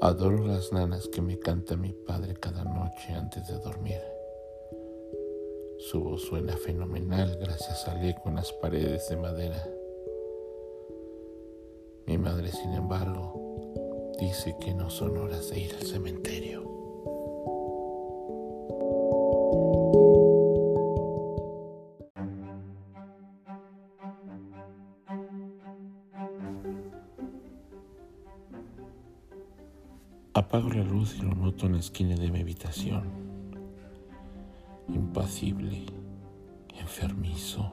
Adoro las nanas que me canta mi padre cada noche antes de dormir. Su voz suena fenomenal gracias al eco en las paredes de madera. Mi madre, sin embargo, dice que no son horas de ir al cementerio. Apago la luz y lo noto en la esquina de mi habitación. Impasible, enfermizo,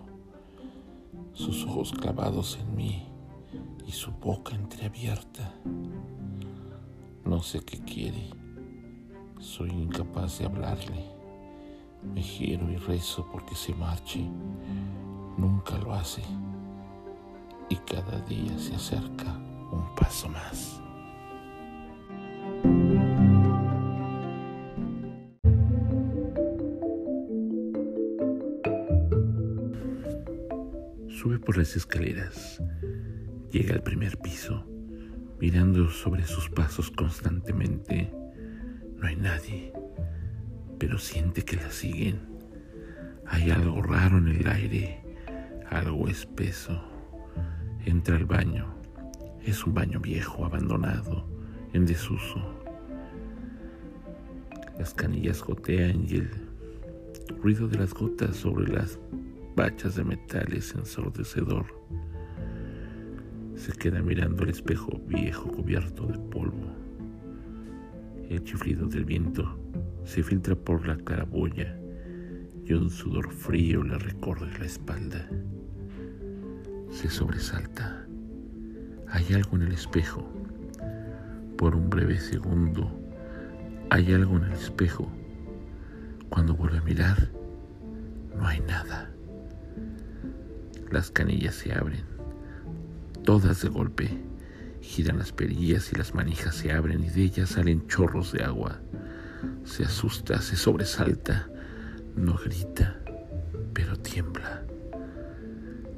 sus ojos clavados en mí y su boca entreabierta. No sé qué quiere. Soy incapaz de hablarle. Me giro y rezo porque se marche. Nunca lo hace. Y cada día se acerca un paso más. Sube por las escaleras, llega al primer piso, mirando sobre sus pasos constantemente. No hay nadie, pero siente que la siguen. Hay algo raro en el aire, algo espeso. Entra al baño. Es un baño viejo, abandonado, en desuso. Las canillas gotean y el ruido de las gotas sobre las bachas de metal es ensordecedor. Se queda mirando el espejo viejo cubierto de polvo. El chiflido del viento se filtra por la claraboya y un sudor frío le recorre la espalda. Se sobresalta. Hay algo en el espejo. Por un breve segundo, hay algo en el espejo. Cuando vuelve a mirar, no hay nada. Las canillas se abren, todas de golpe. Giran las perillas y las manijas se abren y de ellas salen chorros de agua. Se asusta, se sobresalta, no grita, pero tiembla.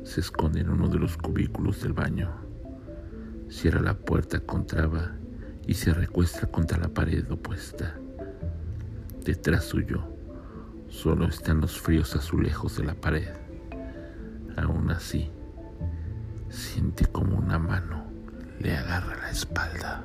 Se esconde en uno de los cubículos del baño. Cierra la puerta con traba y se recuesta contra la pared opuesta. Detrás suyo solo están los fríos azulejos de la pared. Aún así, siente como una mano le agarra la espalda.